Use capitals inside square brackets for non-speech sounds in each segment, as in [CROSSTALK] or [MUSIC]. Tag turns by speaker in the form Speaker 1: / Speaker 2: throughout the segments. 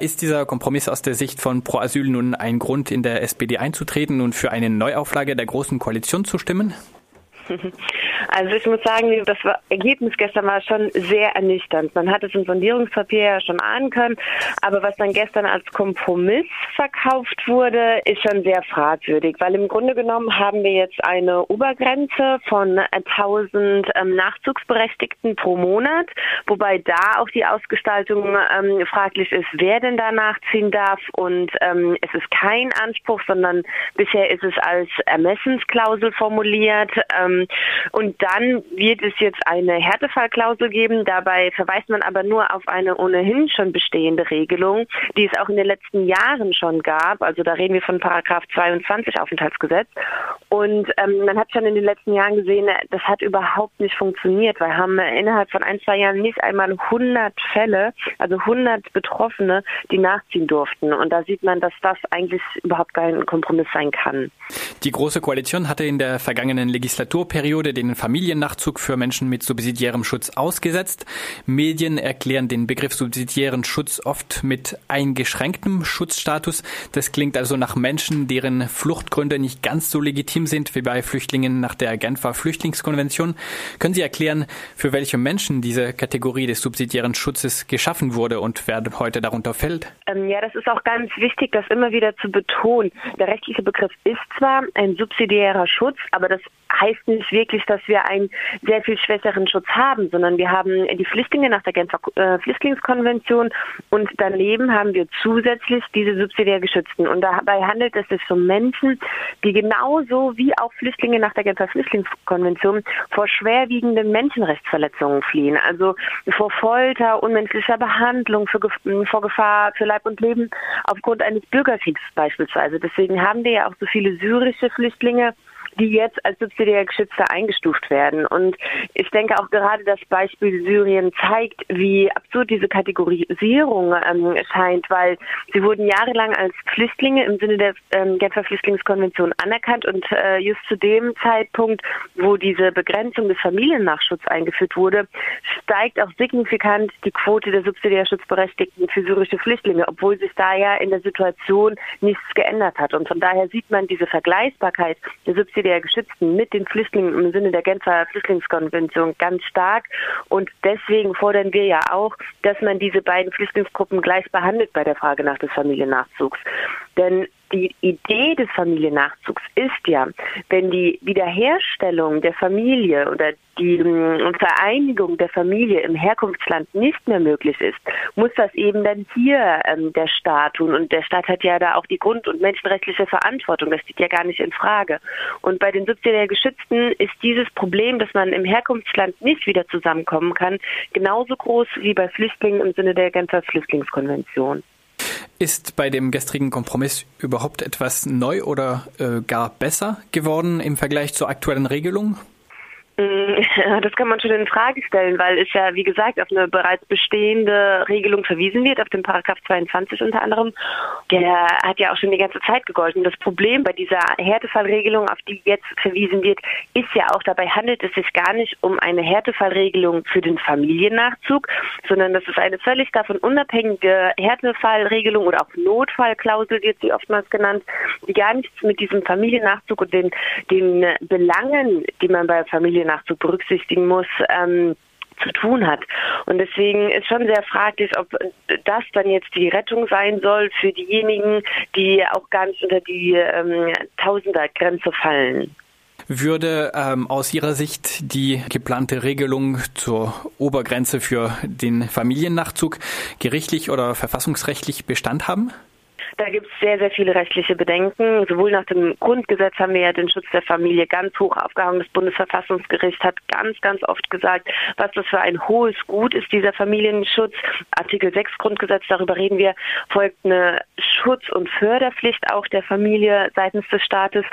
Speaker 1: Ist dieser Kompromiss aus der Sicht von Pro Asyl nun ein Grund, in der SPD einzutreten und für eine Neuauflage der Großen Koalition zu stimmen? [LAUGHS]
Speaker 2: Also ich muss sagen, das Ergebnis gestern war schon sehr ernüchternd. Man hat es im Sondierungspapier ja schon ahnen können, aber was dann gestern als Kompromiss verkauft wurde, ist schon sehr fragwürdig, weil im Grunde genommen haben wir jetzt eine Obergrenze von 1000 ähm, Nachzugsberechtigten pro Monat, wobei da auch die Ausgestaltung ähm, fraglich ist, wer denn da nachziehen darf und ähm, es ist kein Anspruch, sondern bisher ist es als Ermessensklausel formuliert. Ähm, und dann wird es jetzt eine Härtefallklausel geben. Dabei verweist man aber nur auf eine ohnehin schon bestehende Regelung, die es auch in den letzten Jahren schon gab. Also da reden wir von Paragraph 22 Aufenthaltsgesetz. Und ähm, man hat schon in den letzten Jahren gesehen, das hat überhaupt nicht funktioniert. Wir haben innerhalb von ein, zwei Jahren nicht einmal 100 Fälle, also 100 Betroffene, die nachziehen durften. Und da sieht man, dass das eigentlich überhaupt kein Kompromiss sein kann.
Speaker 1: Die Große Koalition hatte in der vergangenen Legislatur Periode den Familiennachzug für Menschen mit subsidiärem Schutz ausgesetzt. Medien erklären den Begriff subsidiären Schutz oft mit eingeschränktem Schutzstatus. Das klingt also nach Menschen, deren Fluchtgründe nicht ganz so legitim sind wie bei Flüchtlingen nach der Genfer Flüchtlingskonvention. Können Sie erklären, für welche Menschen diese Kategorie des subsidiären Schutzes geschaffen wurde und wer heute darunter fällt?
Speaker 2: Ähm, ja, das ist auch ganz wichtig, das immer wieder zu betonen. Der rechtliche Begriff ist zwar ein subsidiärer Schutz, aber das heißt nicht wirklich, dass wir einen sehr viel schwächeren Schutz haben, sondern wir haben die Flüchtlinge nach der Genfer äh, Flüchtlingskonvention und daneben haben wir zusätzlich diese subsidiär Geschützten. Und dabei handelt es sich um Menschen, die genauso wie auch Flüchtlinge nach der Genfer Flüchtlingskonvention vor schwerwiegenden Menschenrechtsverletzungen fliehen. Also vor Folter, unmenschlicher Behandlung, für, vor Gefahr für Leib und Leben aufgrund eines Bürgerkriegs beispielsweise. Deswegen haben wir ja auch so viele syrische Flüchtlinge die jetzt als subsidiär Geschützte eingestuft werden. Und ich denke auch gerade das Beispiel Syrien zeigt, wie absurd diese Kategorisierung ähm, scheint, weil sie wurden jahrelang als Flüchtlinge im Sinne der ähm, Genfer Flüchtlingskonvention anerkannt und äh, just zu dem Zeitpunkt, wo diese Begrenzung des Familiennachschutzes eingeführt wurde, steigt auch signifikant die Quote der subsidiär Schutzberechtigten für syrische Flüchtlinge, obwohl sich da ja in der Situation nichts geändert hat. Und von daher sieht man diese Vergleichbarkeit der subsidiär der Geschützten mit den Flüchtlingen im Sinne der Genfer Flüchtlingskonvention ganz stark. Und deswegen fordern wir ja auch, dass man diese beiden Flüchtlingsgruppen gleich behandelt bei der Frage nach des Familiennachzugs. Denn die Idee des Familiennachzugs ist ja, wenn die Wiederherstellung der Familie oder die ähm, Vereinigung der Familie im Herkunftsland nicht mehr möglich ist, muss das eben dann hier ähm, der Staat tun. Und der Staat hat ja da auch die Grund- und menschenrechtliche Verantwortung. Das steht ja gar nicht in Frage. Und bei den subsidiär Geschützten ist dieses Problem, dass man im Herkunftsland nicht wieder zusammenkommen kann, genauso groß wie bei Flüchtlingen im Sinne der Genfer Flüchtlingskonvention.
Speaker 1: Ist bei dem gestrigen Kompromiss überhaupt etwas neu oder äh, gar besser geworden im Vergleich zur aktuellen Regelung? [LAUGHS]
Speaker 2: Das kann man schon in Frage stellen, weil es ja, wie gesagt, auf eine bereits bestehende Regelung verwiesen wird, auf den Paragraph 22 unter anderem. Der hat ja auch schon die ganze Zeit gegolten. Das Problem bei dieser Härtefallregelung, auf die jetzt verwiesen wird, ist ja auch, dabei handelt es sich gar nicht um eine Härtefallregelung für den Familiennachzug, sondern das ist eine völlig davon unabhängige Härtefallregelung oder auch Notfallklausel wird sie oftmals genannt, die gar nichts mit diesem Familiennachzug und den, den Belangen, die man bei Familiennachzug Nachzug berücksichtigen muss, ähm, zu tun hat. Und deswegen ist schon sehr fraglich, ob das dann jetzt die Rettung sein soll für diejenigen, die auch gar nicht unter die ähm, Tausendergrenze fallen.
Speaker 1: Würde ähm, aus Ihrer Sicht die geplante Regelung zur Obergrenze für den Familiennachzug gerichtlich oder verfassungsrechtlich Bestand haben?
Speaker 2: Da gibt es sehr, sehr viele rechtliche Bedenken. Sowohl nach dem Grundgesetz haben wir ja den Schutz der Familie ganz hoch aufgehangen. Das Bundesverfassungsgericht hat ganz, ganz oft gesagt, was das für ein hohes Gut ist, dieser Familienschutz. Artikel 6 Grundgesetz, darüber reden wir, folgt eine Schutz- und Förderpflicht auch der Familie seitens des Staates.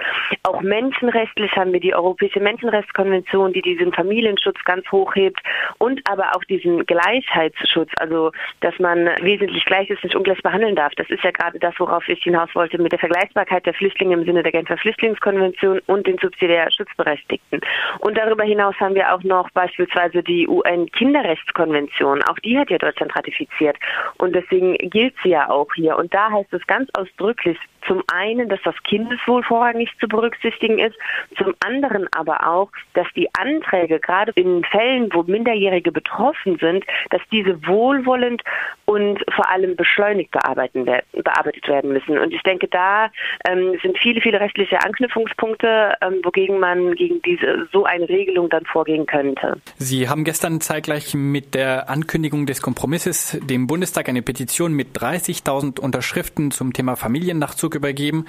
Speaker 2: Auch menschenrechtlich haben wir die Europäische Menschenrechtskonvention, die diesen Familienschutz ganz hoch hebt und aber auch diesen Gleichheitsschutz, also dass man wesentlich Gleiches nicht ungleich behandeln darf. Das ist ja gerade das, worauf ich hinaus wollte mit der Vergleichbarkeit der Flüchtlinge im Sinne der Genfer Flüchtlingskonvention und den subsidiär Schutzberechtigten. Und darüber hinaus haben wir auch noch beispielsweise die UN-Kinderrechtskonvention. Auch die hat ja Deutschland ratifiziert. Und deswegen gilt sie ja auch hier. Und da heißt es ganz ausdrücklich, zum einen, dass das Kindeswohl vorrangig zu berücksichtigen ist, zum anderen aber auch, dass die Anträge, gerade in Fällen, wo Minderjährige betroffen sind, dass diese wohlwollend und vor allem beschleunigt bearbeitet werden müssen. Und ich denke, da ähm, sind viele, viele rechtliche Anknüpfungspunkte, ähm, wogegen man gegen diese so eine Regelung dann vorgehen könnte.
Speaker 1: Sie haben gestern zeitgleich mit der Ankündigung des Kompromisses dem Bundestag eine Petition mit 30.000 Unterschriften zum Thema Familiennachzug übergeben.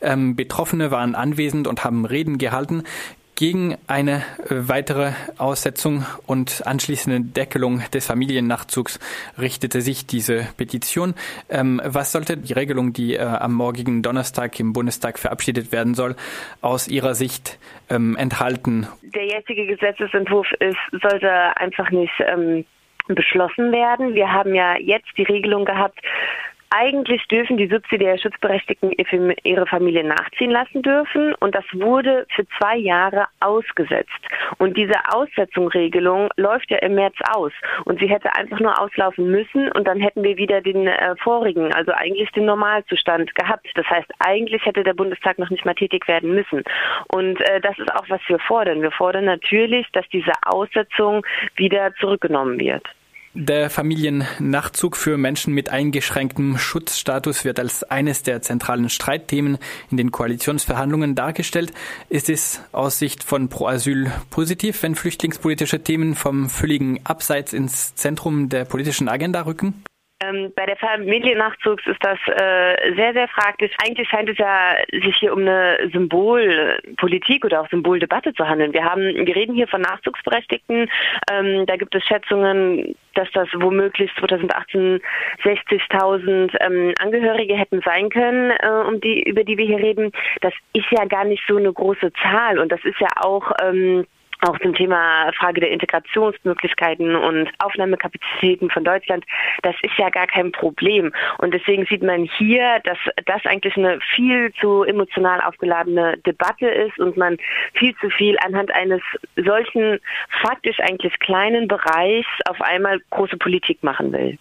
Speaker 1: Ähm, Betroffene waren anwesend und haben Reden gehalten. Gegen eine äh, weitere Aussetzung und anschließende Deckelung des Familiennachzugs richtete sich diese Petition. Ähm, was sollte die Regelung, die äh, am morgigen Donnerstag im Bundestag verabschiedet werden soll, aus Ihrer Sicht ähm, enthalten?
Speaker 2: Der jetzige Gesetzesentwurf ist, sollte einfach nicht ähm, beschlossen werden. Wir haben ja jetzt die Regelung gehabt, eigentlich dürfen die subsidiär Schutzberechtigten ihre Familie nachziehen lassen dürfen und das wurde für zwei Jahre ausgesetzt. Und diese Aussetzungsregelung läuft ja im März aus und sie hätte einfach nur auslaufen müssen und dann hätten wir wieder den äh, vorigen, also eigentlich den Normalzustand gehabt. Das heißt, eigentlich hätte der Bundestag noch nicht mal tätig werden müssen. Und äh, das ist auch, was wir fordern. Wir fordern natürlich, dass diese Aussetzung wieder zurückgenommen wird.
Speaker 1: Der Familiennachzug für Menschen mit eingeschränktem Schutzstatus wird als eines der zentralen Streitthemen in den Koalitionsverhandlungen dargestellt. Ist es aus Sicht von Pro Asyl positiv, wenn flüchtlingspolitische Themen vom völligen Abseits ins Zentrum der politischen Agenda rücken?
Speaker 2: Ähm, bei der Familiennachzugs ist das äh, sehr, sehr fraglich. Eigentlich scheint es ja sich hier um eine Symbolpolitik oder auch Symboldebatte zu handeln. Wir haben, wir reden hier von Nachzugsberechtigten. Ähm, da gibt es Schätzungen, dass das womöglich 2018 60.000 ähm, Angehörige hätten sein können, äh, um die, über die wir hier reden. Das ist ja gar nicht so eine große Zahl und das ist ja auch ähm, auch zum Thema Frage der Integrationsmöglichkeiten und Aufnahmekapazitäten von Deutschland, das ist ja gar kein Problem. Und deswegen sieht man hier, dass das eigentlich eine viel zu emotional aufgeladene Debatte ist und man viel zu viel anhand eines solchen faktisch eigentlich kleinen Bereichs auf einmal große Politik machen will.